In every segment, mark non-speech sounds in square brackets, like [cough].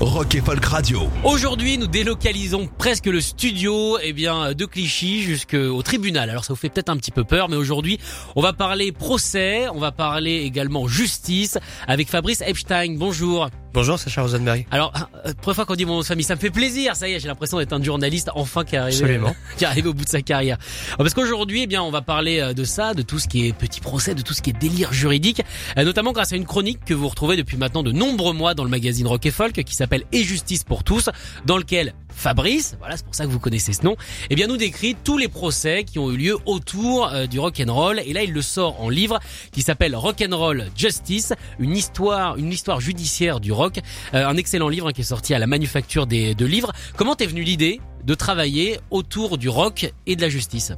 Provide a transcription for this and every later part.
Rock et Folk Radio. Aujourd'hui, nous délocalisons presque le studio eh bien, de Clichy jusqu'au tribunal. Alors ça vous fait peut-être un petit peu peur, mais aujourd'hui, on va parler procès, on va parler également justice avec Fabrice Epstein. Bonjour. Bonjour, c'est Charles Rosenberg. Alors, euh, première fois qu'on dit mon nom de famille, ça me fait plaisir. Ça y est, j'ai l'impression d'être un journaliste enfin qui est arrivé, Absolument. [laughs] qui est arrivé au bout de sa carrière. Alors, Parce qu'aujourd'hui, eh bien, on va parler euh, de ça, de tout ce qui est petit procès, de tout ce qui est délire juridique, euh, notamment grâce à une chronique que vous retrouvez depuis maintenant de nombreux mois dans le magazine Rock et Folk, qui s'appelle Et Justice pour tous, dans lequel Fabrice, voilà, c'est pour ça que vous connaissez ce nom, eh bien, nous décrit tous les procès qui ont eu lieu autour euh, du rock and roll. Et là, il le sort en livre qui s'appelle Rock and Roll Justice, une histoire, une histoire judiciaire du rock. Euh, un excellent livre hein, qui est sorti à la Manufacture des, de livres. Comment t'es venu l'idée de travailler autour du rock et de la justice?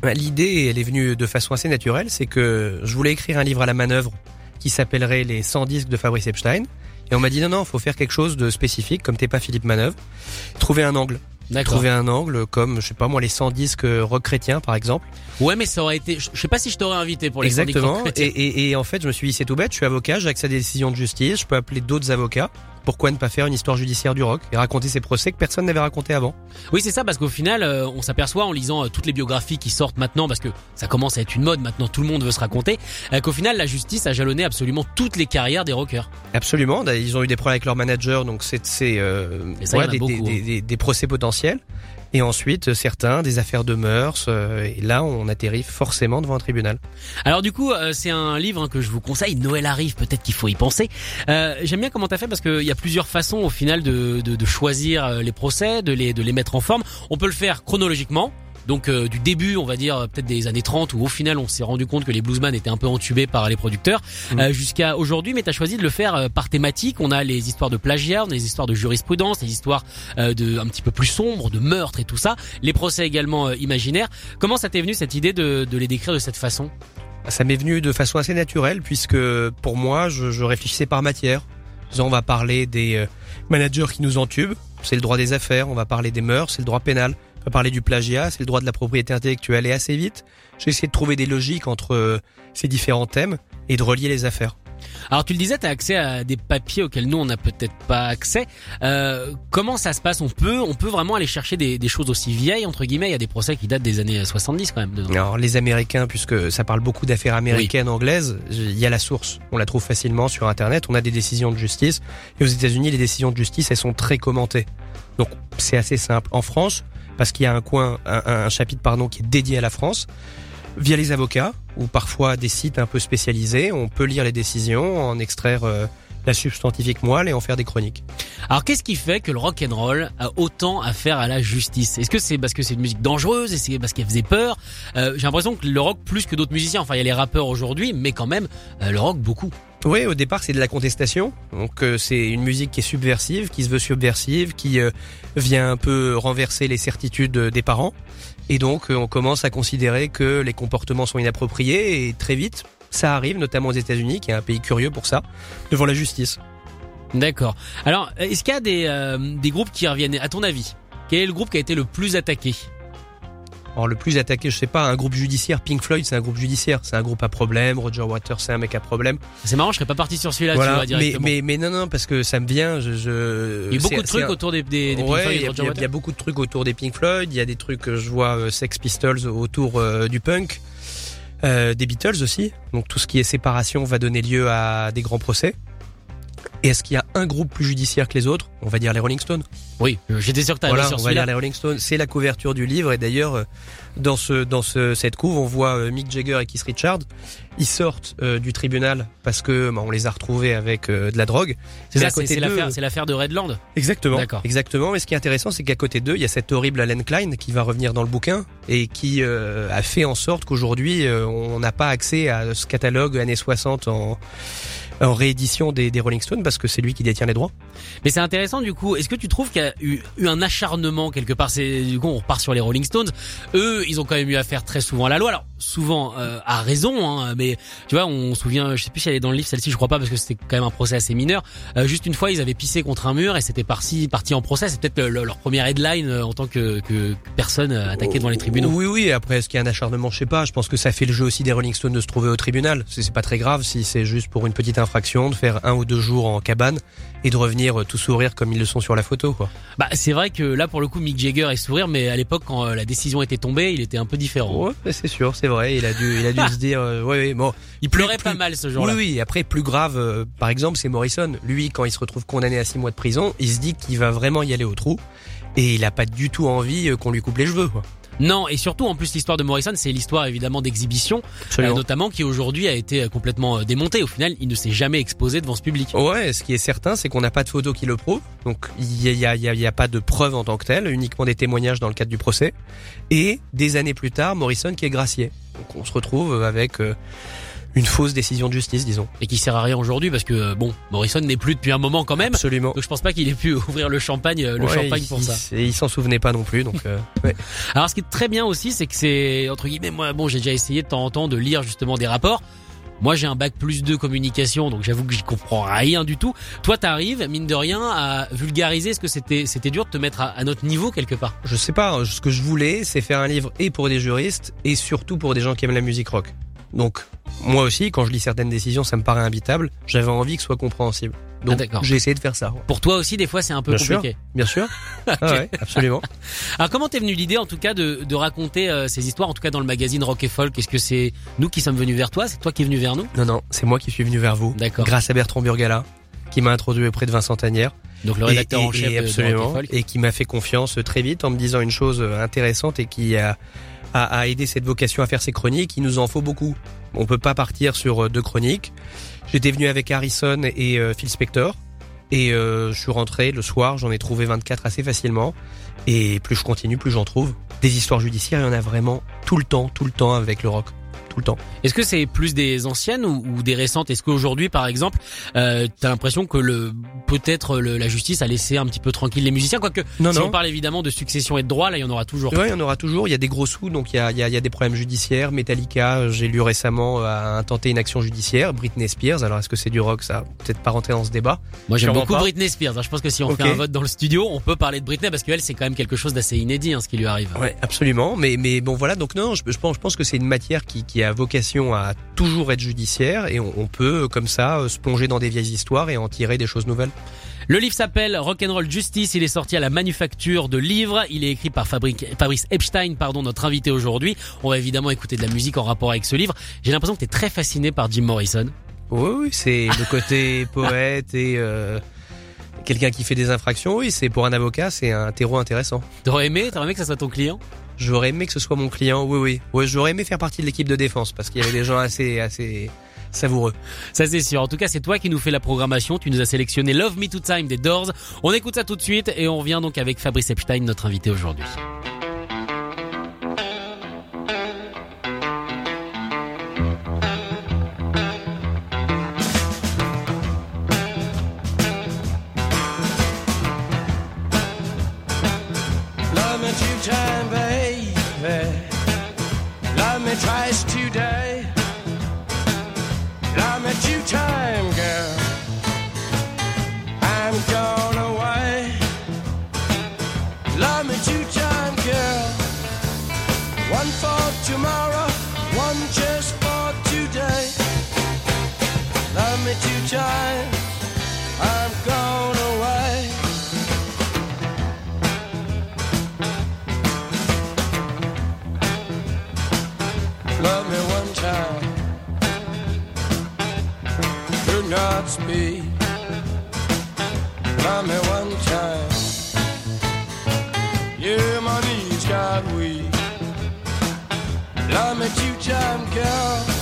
Bah, L'idée, elle est venue de façon assez naturelle, c'est que je voulais écrire un livre à la manœuvre qui s'appellerait Les 100 disques de Fabrice Epstein. Et on m'a dit non, non, faut faire quelque chose de spécifique, comme t'es pas Philippe Manœuvre. Trouver un angle. Trouver un angle comme, je sais pas moi, les 100 disques rock chrétien, par exemple. Ouais, mais ça aurait été. Je sais pas si je t'aurais invité pour les Exactement. syndicats chrétiens. Et, et, et en fait, je me suis dit, c'est tout bête, je suis avocat, j'ai accès à des décisions de justice, je peux appeler d'autres avocats. Pourquoi ne pas faire une histoire judiciaire du rock et raconter ces procès que personne n'avait raconté avant Oui, c'est ça, parce qu'au final, euh, on s'aperçoit en lisant euh, toutes les biographies qui sortent maintenant, parce que ça commence à être une mode, maintenant tout le monde veut se raconter, euh, qu'au final, la justice a jalonné absolument toutes les carrières des rockers. Absolument. Ils ont eu des problèmes avec leur manager, donc c'est euh, des, des, hein. des- des- des procès potentiels. Et ensuite, certains, des affaires de mœurs. euh, et là, on atterrit forcément devant un tribunal. Alors du coup, euh, c'est un livre que je vous conseille. Noël arrive, peut-être qu'il faut y penser. Euh, J'aime bien comment t'as fait parce qu'il y a plusieurs façons au final de, de, de choisir euh, les procès, de les, de les mettre en forme. On peut le faire chronologiquement. Donc euh, du début, on va dire peut-être des années 30 où au final on s'est rendu compte que les bluesman étaient un peu entubés par les producteurs Mhm. euh, jusqu'à aujourd'hui. Mais t'as choisi de le faire euh, par thématique. On a les histoires de plagiat, on a les histoires de jurisprudence, les histoires euh, de un petit peu plus sombres, de meurtre et tout ça. Les procès également euh, imaginaires. Comment ça t'est venu cette idée de, de les décrire de cette façon? Ça m'est venu de façon assez naturelle, puisque pour moi, je, je réfléchissais par matière. On va parler des euh, managers qui nous entubent, c'est le droit des affaires. On va parler des mœurs, c'est le droit pénal. On va parler du plagiat, c'est le droit de la propriété intellectuelle. Et assez vite, j'ai essayé de trouver des logiques entre euh, ces différents thèmes et de relier les affaires. Alors tu le disais, tu as accès à des papiers auxquels nous on n'a peut-être pas accès. Euh, comment ça se passe? On peut, on peut vraiment aller chercher des, des choses aussi vieilles entre guillemets? Il y a des procès qui datent des années 70 quand même. dedans. Alors les Américains, puisque ça parle beaucoup d'affaires américaines, anglaises, il y a la source. On la trouve facilement sur Internet. On a des décisions de justice. Et aux États-Unis, les décisions de justice, elles sont très commentées. Donc c'est assez simple. En France, parce qu'il y a un coin, un, chapitre pardon, qui est dédié à la France, via les avocats ou parfois des sites un peu spécialisés, on peut lire les décisions, en extraire euh, la substantifique moelle et en faire des chroniques. Alors qu'est-ce qui fait que le rock and roll a autant à faire à la justice? Est-ce que c'est parce que c'est une musique dangereuse? Est-ce que c'est parce qu'elle faisait peur? Euh, J'ai l'impression que le rock plus que d'autres musiciens. Enfin, il y a les rappeurs aujourd'hui, mais quand même euh, le rock beaucoup. Oui, au départ, c'est de la contestation. Donc, euh, c'est une musique qui est subversive, qui se veut subversive, qui euh, vient un peu renverser les certitudes euh, des parents. Et donc, euh, on commence à considérer que les comportements sont inappropriés. Et très vite, ça arrive, notamment aux États-Unis, qui est un pays curieux pour ça, devant la justice. D'accord. Alors, est-ce qu'il y a des, euh, des groupes qui reviennent? À ton avis, quel est le groupe qui a été le plus attaqué? Alors, le plus attaqué, je sais pas, un groupe judiciaire. Pink Floyd, c'est un groupe judiciaire. C'est un groupe à problème. Roger Waters, c'est un mec à problème. C'est marrant, je serais pas parti sur celui-là, tu vois, mais, directement. mais, mais non, non, parce que ça me vient. Je, je... il y a beaucoup de trucs un- autour des, des, des Pink Ouais, Floyd il y, a- il y a- beaucoup de trucs autour des Pink Floyd. Il y a des trucs que je vois euh, Sex Pistols autour euh, du punk, euh, des Beatles aussi. Donc tout ce qui est séparation va donner lieu à des grands procès. Et est-ce qu'il y a un groupe plus judiciaire que les autres? On va dire les Rolling Stones. Oui, j'étais sûr que t'allais Voilà, sur on va dire les Rolling Stones. C'est la couverture du livre. Et d'ailleurs, euh, dans ce dans ce cette couve, on voit euh, Mick Jagger et Keith Richards. Ils sortent euh, du tribunal parce que bah, on les a retrouvés avec euh, de la drogue. C'est l'affaire, c'est l'affaire de Redland. Exactement. D'accord. Exactement. Mais ce qui est intéressant, c'est qu'à côté d'eux, il y a cette horrible Allen Klein qui va revenir dans le bouquin et qui euh, a fait en sorte qu'aujourd'hui, euh, on n'a pas accès à ce catalogue années 60 en en réédition des, Rolling Stones parce que c'est lui qui détient les droits. Mais c'est intéressant du coup. Est-ce que tu trouves qu'il y a eu, un acharnement quelque part? C'est du on repart sur les Rolling Stones. Eux, ils ont quand même eu affaire très souvent à la loi. Alors souvent euh, à raison, hein, mais tu vois, on se souvient, je sais plus si elle est dans le livre celle-ci, je crois pas parce que c'était quand même un procès assez mineur. Euh, juste une fois, ils avaient pissé contre un mur et c'était parti parti en procès. C'est peut-être leur première headline euh, en tant que, que personne attaquée devant les tribunaux. Oui, oui. Après, est-ce qu'il y a un acharnement? Je sais pas. Je pense que ça fait le jeu aussi des Rolling Stones de se trouver au tribunal. C'est pas très grave si c'est juste pour une petite infraction de faire un ou deux jours en cabane et de revenir tout sourire comme ils le sont sur la photo quoi. Bah c'est vrai que là pour le coup Mick Jagger est sourire mais à l'époque quand la décision était tombée, il était un peu différent. Ouais, c'est sûr, c'est vrai, il a dû il a dû [laughs] se dire euh, ouais, bon, il pleurait pas mal ce jour-là. Oui oui, après plus grave euh, par exemple, c'est Morrison, lui quand il se retrouve condamné à six mois de prison, il se dit qu'il va vraiment y aller au trou et il a pas du tout envie euh, qu'on lui coupe les cheveux quoi. Non, et surtout en plus l'histoire de Morrison, c'est l'histoire évidemment d'exhibition, euh, notamment qui aujourd'hui a été euh, complètement euh, démontée. Au final, il ne s'est jamais exposé devant ce public. Ouais, ce qui est certain, c'est qu'on n'a pas de photos qui le prouvent, donc il y a, y, a, y a, pas de preuves en tant que telles, uniquement des témoignages dans le cadre du procès. Et des années plus tard, Morrison qui est gracié. Donc on se retrouve avec une fausse décision de justice, disons. Et qui sert à rien aujourd'hui parce que bon, Morrison n'est plus depuis un moment quand même. Absolument. Donc je pense pas qu'il ait pu [laughs] ouvrir le champagne, le champagne pour ça. Et il s'en souvenait pas non plus, donc. Euh, [laughs] ouais. Alors ce qui est très bien aussi, c'est que c'est entre guillemets, moi, bon, j'ai déjà essayé de temps en temps de lire justement des rapports. Moi, j'ai un bac plus 2 communication, donc j'avoue que j'y comprends rien du tout. Toi, t'arrives, mine de rien, à vulgariser. Est-ce que c'était c'était dur de te mettre à, à, notre niveau quelque part Je sais pas. Ce que je voulais, c'est faire un livre et pour des juristes et surtout pour des gens qui aiment la musique rock. Donc, moi aussi, quand je lis certaines décisions, ça me paraît imbitable. J'avais envie que ce soit compréhensible. Donc, ah, j'ai essayé de faire ça. Pour toi aussi, des fois, c'est un peu compliqué. bien sûr. [laughs] ah ouais, absolument. [laughs] Alors, comment t'es venu l'idée, en tout cas, de, de raconter euh, ces histoires, en tout cas dans le magazine Rock et Folk? Est-ce que c'est nous qui sommes venus vers toi? C'est toi qui es venu vers nous? Non, non, c'est moi qui suis venu vers vous. D'accord. Grâce à Bertrand Burgala, qui m'a introduit auprès de Vincent Tanière. Donc le rédacteur en chef absolument, de Rock et Folk. Et qui m'a fait confiance très vite en me disant une chose intéressante et qui a à, aider cette vocation à faire ses chroniques. Il nous en faut beaucoup. On peut pas partir sur euh, deux chroniques. J'étais venu avec Harrison et euh, Phil Spector. Et euh, je suis rentré le soir, j'en ai trouvé 24 assez facilement. Et plus je continue, plus j'en trouve. Des histoires judiciaires, il y en a vraiment tout le temps, tout le temps avec le rock tout le temps. Est-ce que c'est plus des anciennes ou, ou des récentes? Est-ce qu'aujourd'hui, par exemple, euh, t'as l'impression que le peut-être la justice a laissé un petit peu tranquille les musiciens, quoique non, si non. on parle évidemment de succession et de droit, là il y en aura toujours. Oui, il y en aura toujours. Il y a des gros sous, donc il y a, il y a, il y a des problèmes judiciaires. Metallica, j'ai lu récemment, a intenté une action judiciaire. Britney Spears, alors est-ce que c'est du rock? Ça, peut-être pas rentrer dans ce débat. Moi j'aime beaucoup pas. Britney Spears. Je pense que si on Okay. fait un vote dans le studio, on peut parler de Britney parce qu'elle c'est quand même quelque chose d'assez inédit hein, ce qui lui arrive. Ouais, absolument. Mais mais bon voilà. Donc non, je, je pense je pense que c'est une matière qui qui a vocation à toujours être judiciaire et on, on peut comme ça euh, se plonger dans des vieilles histoires et en tirer des choses nouvelles. Le livre s'appelle Rock'n'Roll Justice. Il est sorti à la Manufacture de livres. Il est écrit par Fabrice Epstein, pardon, notre invité aujourd'hui. On va évidemment écouter de la musique en rapport avec ce livre. J'ai l'impression que tu es très fasciné par Jim Morrison. Oui, oui, c'est le côté [laughs] poète et euh, quelqu'un qui fait des infractions. Oui, c'est pour un avocat, c'est un terreau intéressant. T'aurais aimé, t'aurais aimé que ça soit ton client? J'aurais aimé que ce soit mon client. Oui, oui. Ouais, j'aurais aimé faire partie de l'équipe de défense parce qu'il y avait des gens assez, assez savoureux. Ça c'est sûr. En tout cas, c'est toi qui nous fais la programmation. Tu nous as sélectionné Love Me to Time des Doors. On écoute ça tout de suite et on revient donc avec Fabrice Epstein, notre invité aujourd'hui. Love me two time, baby. Love me twice today. Knees got weak. Love me two time, girl.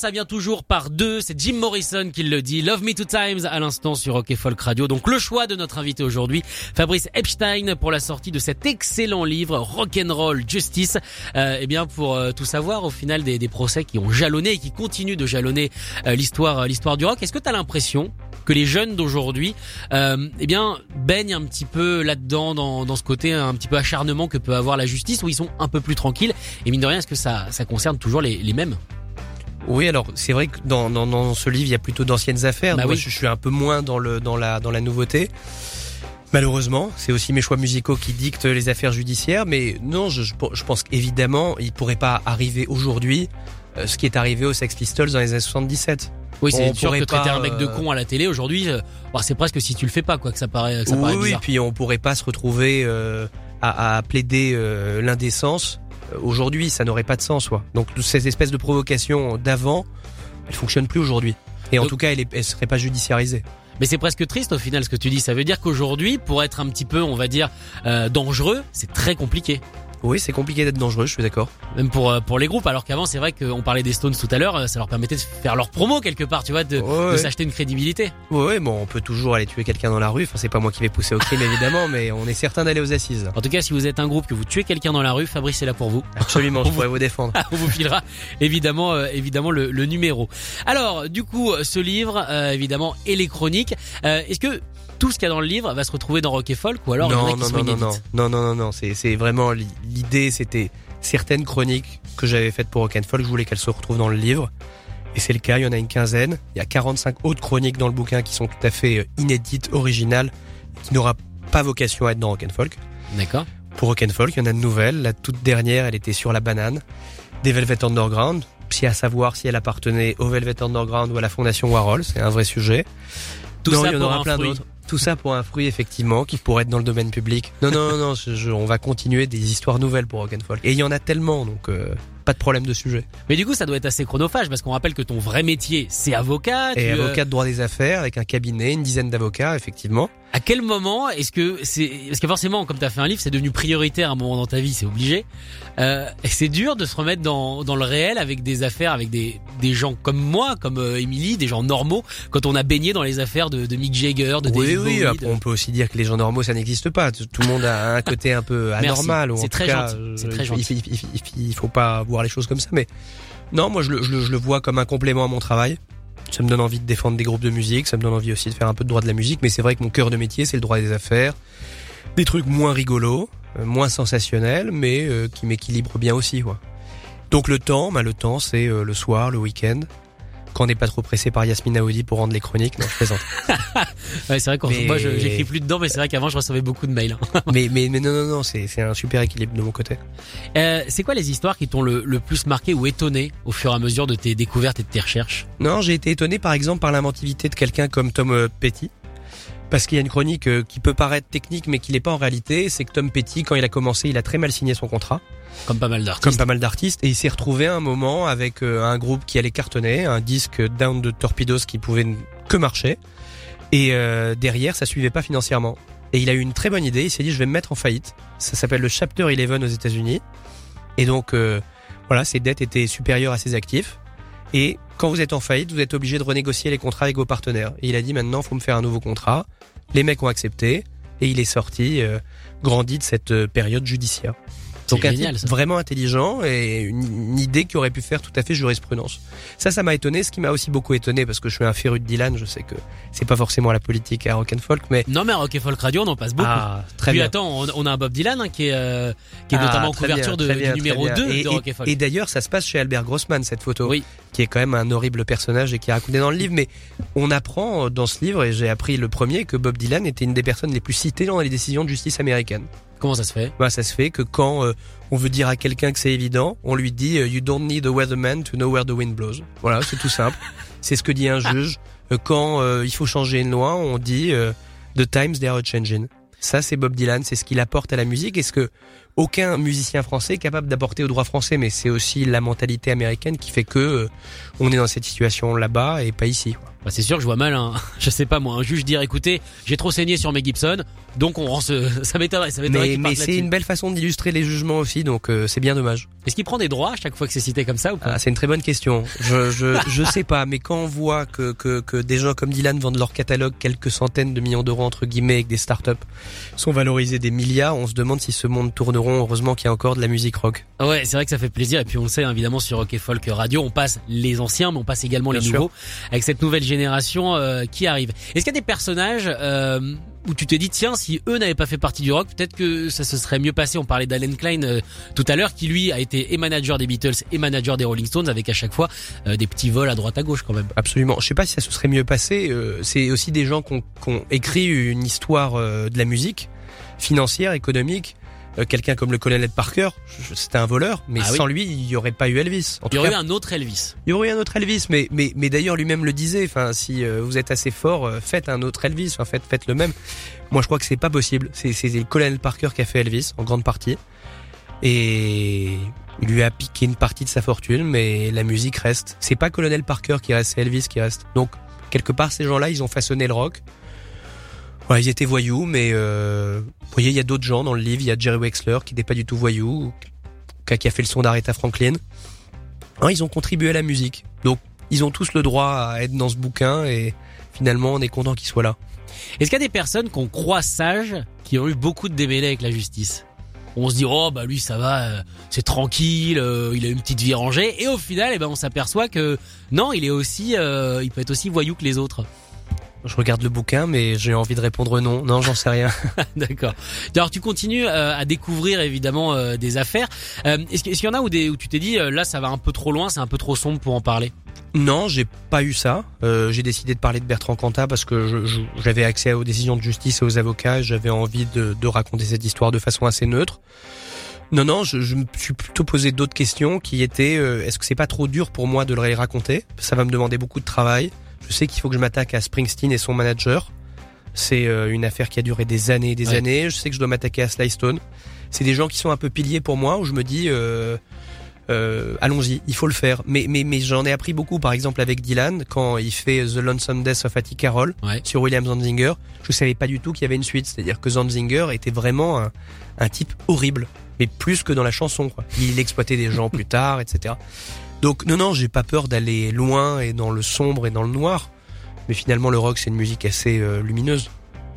Ça vient toujours par deux. C'est Jim Morrison qui le dit. Love Me Two Times à l'instant sur Rock et Folk Radio. Donc le choix de notre invité aujourd'hui, Fabrice Epstein, pour la sortie de cet excellent livre Rock'n'Roll Justice. Euh, eh bien, pour euh, tout savoir, au final des, procès qui ont jalonné et qui continuent de jalonner euh, l'histoire, l'histoire du rock. Est-ce que tu as l'impression que les jeunes d'aujourd'hui, euh, eh bien, baignent un petit peu là-dedans, dans, ce côté un petit peu acharnement que peut avoir la justice, où ils sont un peu plus tranquilles? Et mine de rien, est-ce que ça, concerne toujours les mêmes? Oui, alors c'est vrai que dans, dans, dans ce livre, il y a plutôt d'anciennes affaires. Bah Moi, oui. je, je suis un peu moins dans le dans la dans la nouveauté. Malheureusement, c'est aussi mes choix musicaux qui dictent les affaires judiciaires. Mais non, je, je, pense qu'évidemment, il pourrait pas arriver aujourd'hui euh, ce qui est arrivé aux Sex Pistols dans les années 77. Oui, c'est sûr que traiter un mec de con à la télé aujourd'hui, euh, bah, c'est presque si tu le fais pas, quoi, que ça paraît, que ça oui, paraît oui, puis on pourrait pas se retrouver euh, à, à plaider euh, l'indécence. Euh, Aujourd'hui, ça n'aurait pas de sens, quoi. Donc ces espèces de provocations d'avant, elles fonctionnent plus aujourd'hui. Et en Donc- tout cas, elles, elles seraient pas judiciarisées. Mais c'est presque triste au final ce que tu dis. Ça veut dire qu'aujourd'hui, pour être un petit peu, on va dire, euh, dangereux, c'est très compliqué. Oui, c'est compliqué d'être dangereux, je suis d'accord. Même pour euh, pour les groupes. Alors qu'avant, c'est vrai qu'on parlait des Stones tout à l'heure, euh, ça leur permettait de faire leur promo quelque part, tu vois, de, Ouais, de ouais. s'acheter une crédibilité. Ouais, ouais, bon, on peut toujours aller tuer quelqu'un dans la rue. Enfin, c'est pas moi qui vais pousser au crime, [laughs] évidemment, mais on est certain d'aller aux assises. En tout cas, si vous êtes un groupe que vous tuez quelqu'un dans la rue, Fabrice est là pour vous. Absolument, [laughs] je pourrais vous défendre. [laughs] on vous filera évidemment euh, évidemment le, le numéro. Alors du coup ce livre euh, évidemment et les chroniques. Euh, Est-ce que tout ce qu'il y a dans le livre va se retrouver dans Rock et Folk ou alors il y en a non, qui non, sont non, non, non, non, non, non, non, c'est, vraiment li- l'idée, c'était certaines chroniques que j'avais faites pour Rock'n'Folk, je voulais qu'elles se retrouvent dans le livre. Et c'est le cas, il y en a une quinzaine. Il y a 45 autres chroniques dans le bouquin qui sont tout à fait euh, inédites, originales, qui n'aura pas vocation à être dans Rock'n'Folk. D'accord. Pour Rock'n'Folk, il y en a de nouvelles. La toute dernière, elle était sur la banane. Des Velvet Underground. Si à savoir si elle appartenait au Velvet Underground ou à la Fondation Warhol, c'est un vrai sujet. Tout Non, ça il y en aura plein d'autres. Tout ça pour un fruit, effectivement, qui pourrait être dans le domaine public. Non, non, non, je- on va continuer des histoires nouvelles pour Rock'n'Folk. Et il y en a tellement, donc euh, pas de problème de sujet. Mais du coup ça doit être assez chronophage parce qu'on rappelle que ton vrai métier c'est avocat. Et tu, euh, avocat de droit des affaires, avec un cabinet, une dizaine d'avocats, effectivement. à quel moment est-ce que c'est parce que forcément comme tu as fait un livre c'est devenu prioritaire à un moment dans ta vie c'est obligé. Euh, c'est dur de se remettre dans dans le réel avec des affaires avec des des gens comme moi comme euh, Émilie des gens normaux quand on a baigné dans les affaires de, de Mick Jagger de oui, David oui, Bowie, après, de- on peut aussi dire que les gens normaux, ça n'existe pas. Tout le monde a un [laughs] côté un peu anormal. C'est très très gentil. Il, il- il- il faut pas les choses comme ça, mais non, moi je le, vois comme un complément à mon travail. Ça me donne envie de défendre des groupes de musique, ça me donne envie aussi de faire un peu de droit de la musique, mais c'est vrai que mon cœur de métier, c'est le droit des affaires. Des trucs moins rigolos, euh, moins sensationnels, mais euh, qui m'équilibrent bien aussi. Donc le temps, bah, le temps, c'est euh, le soir, le week-end, quand on n'est pas trop pressé par Yasmine Aoudi pour rendre les chroniques. Non, je plaisante. [laughs] Ouais, c'est vrai Mais- moi j'écris plus dedans, mais c'est vrai qu'avant je recevais beaucoup de mails. hein. [laughs] mais, mais, mais non, non, non, c'est c'est un super équilibre de mon côté. Euh, c'est quoi les histoires qui t'ont le, le plus marqué ou étonné au fur et à mesure de tes découvertes et de tes recherches? Non, j'ai été étonné par exemple par l'inventivité de quelqu'un comme Tom euh, Petty. Parce qu'il y a une chronique euh, qui peut paraître technique mais qui l'est pas en réalité, c'est que Tom Petty, quand il a commencé, il a très mal signé son contrat, Comme pas mal d'artistes. comme pas mal d'artistes, et il s'est retrouvé à un moment avec euh, un groupe qui allait cartonner, un disque Down de Torpedoes qui pouvait que marcher, et euh, derrière ça suivait pas financièrement. Et il a eu une très bonne idée, il s'est dit je vais me mettre en faillite. Ça s'appelle le Chapter 11 aux États-Unis, et donc euh, voilà, ses dettes étaient supérieures à ses actifs. Et quand vous êtes en faillite, vous êtes obligé de renégocier les contrats avec vos partenaires. Et il a dit maintenant, faut me faire un nouveau contrat. Les mecs ont accepté. et il est sorti, euh, grandi de cette euh, période judiciaire. Donc un génial, type ça. vraiment intelligent et une, une idée qui aurait pu faire tout à fait jurisprudence. Ça, ça m'a étonné. Ce qui m'a aussi beaucoup étonné parce que je suis un féru de Dylan. Je sais que c'est pas forcément la politique à rock and folk, mais Non mais à Rock et Folk Radio, on en passe beaucoup. ah, très Puis bien. attends, on, on a un Bob Dylan hein, qui est, euh, qui est Ah, notamment en couverture bien, de, bien, du numéro très bien. 2 et, de Rock et Folk. et d'ailleurs, ça se passe chez Albert Grossman cette photo, Oui. qui est quand même un horrible personnage et qui est raconté dans le livre. Mais on apprend dans ce livre, et j'ai appris le premier, que Bob Dylan était une des personnes les plus citées dans les décisions de justice américaines. Comment ça se fait? Bah, ça se fait que quand euh, on veut dire à quelqu'un que c'est évident, on lui dit euh, You don't need a weatherman to know where the wind blows. Voilà, c'est tout simple. [laughs] c'est ce que dit un juge. Euh, Quand euh, il faut changer une loi, on dit euh, The times they are changing. Ça, c'est Bob Dylan, c'est ce qu'il apporte à la musique et ce que aucun musicien français est capable d'apporter au droit français. Mais c'est aussi la mentalité américaine qui fait que euh, on est dans cette situation là-bas et pas ici. quoi. Bah, c'est sûr que je vois mal, un, [laughs] je sais pas moi, un juge dire écoutez, j'ai trop saigné sur mes Gibson, donc on rend ce, [laughs] ça m'étonnerait, ça m'étonnerait Mais, mais c'est une belle façon d'illustrer les jugements aussi, donc euh, c'est bien dommage. Est-ce qu'il prend des droits à chaque fois que c'est cité comme ça ou pas? Ah, c'est une très bonne question. Je, je, [laughs] je sais pas, mais quand on voit que, que, que des gens comme Dylan vendent leur catalogue quelques centaines de millions d'euros entre guillemets et que des startups sont valorisés des milliards, on se demande si ce monde tourneront. Heureusement qu'il y a encore de la musique rock. Ouais, c'est vrai que ça fait plaisir et puis on le sait hein, évidemment sur Rock et Folk Radio, on passe les anciens mais on passe également les sûr. nouveaux avec cette nouvelle génération euh, qui arrive. Est-ce qu'il y a des personnages euh, où tu te dis tiens si eux n'avaient pas fait partie du rock, peut-être que ça se serait mieux passé? On parlait d'Alan Klein euh, tout à l'heure qui lui a été et manager des Beatles et manager des Rolling Stones avec à chaque fois des petits vols à droite à gauche quand même. Absolument. Je sais pas si ça se serait mieux passé. c'est aussi des gens qui ont, écrit une histoire de la musique, financière, économique. Euh, Quelqu'un comme le colonel Parker, c'était un voleur, mais Ah oui. sans lui, il y aurait pas eu Elvis. En Il y aurait eu un autre Elvis. Il y aurait eu un autre Elvis, mais mais mais d'ailleurs lui-même le disait. Enfin, si euh, vous êtes assez fort, euh, faites un autre Elvis. Enfin, faites faites le même. Moi, je crois que c'est pas possible. C'est c'est le colonel Parker qui a fait Elvis en grande partie, et il lui a piqué une partie de sa fortune, mais la musique reste. C'est pas colonel Parker qui reste, c'est Elvis qui reste. Donc quelque part, ces gens-là, ils ont façonné le rock. Ouais, ils étaient voyous, mais euh, vous voyez, il y a d'autres gens dans le livre. Il y a Jerry Wexler qui n'était pas du tout voyou, qui a fait le son d'Aretha Franklin. Hein, ils ont contribué à la musique. Donc, ils ont tous le droit à être dans ce bouquin et finalement, on est content qu'ils soient là. Est-ce qu'il y a des personnes qu'on croit sages qui ont eu beaucoup de démêlés avec la justice? On se dit oh bah lui ça va, euh, c'est tranquille, euh, il a une petite vie rangée et au final eh ben on s'aperçoit que non il est aussi, euh, il peut être aussi voyou que les autres. Je regarde le bouquin, mais j'ai envie de répondre non. Non, j'en sais rien. [laughs] D'accord. Alors tu continues euh, à découvrir évidemment euh, des affaires. Euh, est-ce qu'il y en a où, des, où tu t'es dit euh, là ça va un peu trop loin, c'est un peu trop sombre pour en parler? Non, j'ai pas eu ça. Euh, j'ai décidé de parler de Bertrand Cantat parce que j'avais accès aux décisions de justice et aux avocats. et J'avais envie de, de raconter cette histoire de façon assez neutre. Non, non, je, je me suis plutôt posé d'autres questions qui étaient euh, est-ce que c'est pas trop dur pour moi de le raconter? Ça va me demander beaucoup de travail. Je sais qu'il faut que je m'attaque à Springsteen et son manager. C'est euh, une affaire qui a duré des années et des Ouais. années. Je sais que je dois m'attaquer à Sly Stone. C'est des gens qui sont un peu piliers pour moi où je me dis euh, euh, allons-y, il faut le faire. Mais mais mais j'en ai appris beaucoup. Par exemple avec Dylan quand il fait The Lonesome Death of Hattie Carroll Ouais. sur William Zanzinger, je savais pas du tout qu'il y avait une suite. C'est-à-dire que Zanzinger était vraiment un, un type horrible, mais plus que dans la chanson. Quoi. Il exploitait des gens plus tard, etc. Donc non non, j'ai pas peur d'aller loin et dans le sombre et dans le noir. Mais finalement, le rock, c'est une musique assez euh, lumineuse.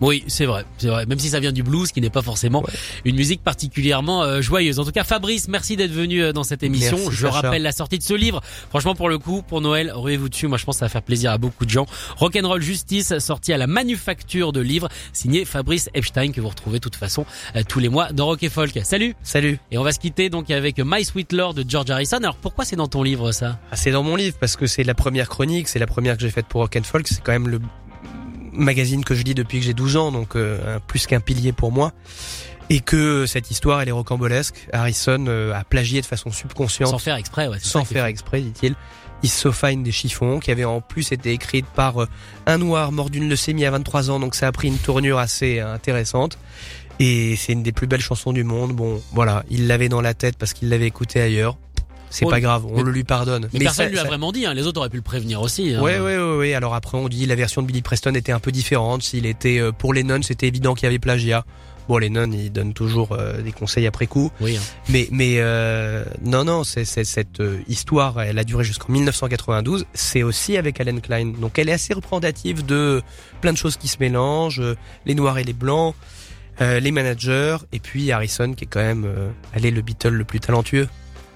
Oui, c'est vrai, c'est vrai. Même si ça vient du blues, qui n'est pas forcément Ouais. une musique particulièrement euh, joyeuse. En tout cas, Fabrice, merci d'être venu euh, dans cette émission. Merci, je Sacha. rappelle la sortie de ce livre. Franchement, pour le coup, pour Noël, ruez-vous dessus. Moi, je pense que ça va faire plaisir à beaucoup de gens. Rock'n'Roll Justice, sorti à la manufacture de livres, signé Fabrice Epstein, que vous retrouvez de toute façon euh, tous les mois dans Rock et Folk. Salut Salut. Et on va se quitter donc avec My Sweet Lord de George Harrison. Alors, pourquoi c'est dans ton livre ça? Ah, c'est dans mon livre parce que c'est la première chronique, c'est la première que j'ai faite pour Rock and Folk. C'est quand même le magazine que je lis depuis que j'ai 12 ans, donc euh, plus qu'un pilier pour moi. Et que cette histoire, elle est rocambolesque. Harrison euh, a plagié de façon subconsciente, Sans faire exprès, ouais. sans faire exprès, dit-il. Il Fine des chiffons, qui avait en plus été écrite par euh, un noir mort d'une leucémie à 23 ans, donc ça a pris une tournure assez euh, intéressante. Et c'est une des plus belles chansons du monde. Bon, voilà, il l'avait dans la tête parce qu'il l'avait écouté ailleurs c'est pas grave, on le lui pardonne. Mais, personne ça, lui a vraiment dit, hein, les autres auraient pu le prévenir aussi. Hein. Ouais, ouais, ouais, Alors après, on dit la version de Billy Preston était un peu différente. S'il était euh, pour les nonnes, c'était évident qu'il y avait plagiat. Bon, les nonnes, ils donnent toujours euh, des conseils après coup. Oui. Hein. Mais, mais euh, non, non, c'est, cette euh, histoire, elle a duré jusqu'en 1992. C'est aussi avec Alan Klein. Donc, elle est assez représentative de plein de choses qui se mélangent, euh, les noirs et les blancs, euh, les managers, et puis Harrison, qui est quand même, euh, elle est le Beatle le plus talentueux.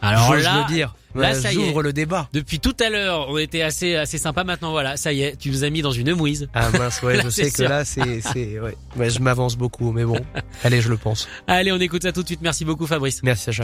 Alors J'ose là, dire. Là, ça J'ouvre y est. le débat. Depuis tout à l'heure, on était assez assez sympa. Maintenant, voilà, ça y est, tu nous as mis dans une mouise. Ah mince, ouais, [laughs] je sais que là, c'est, c'est ouais. Mais je m'avance beaucoup, mais bon, allez, je le pense. [laughs] Allez, on écoute ça tout de suite. Merci beaucoup, Fabrice. Merci, Sacha.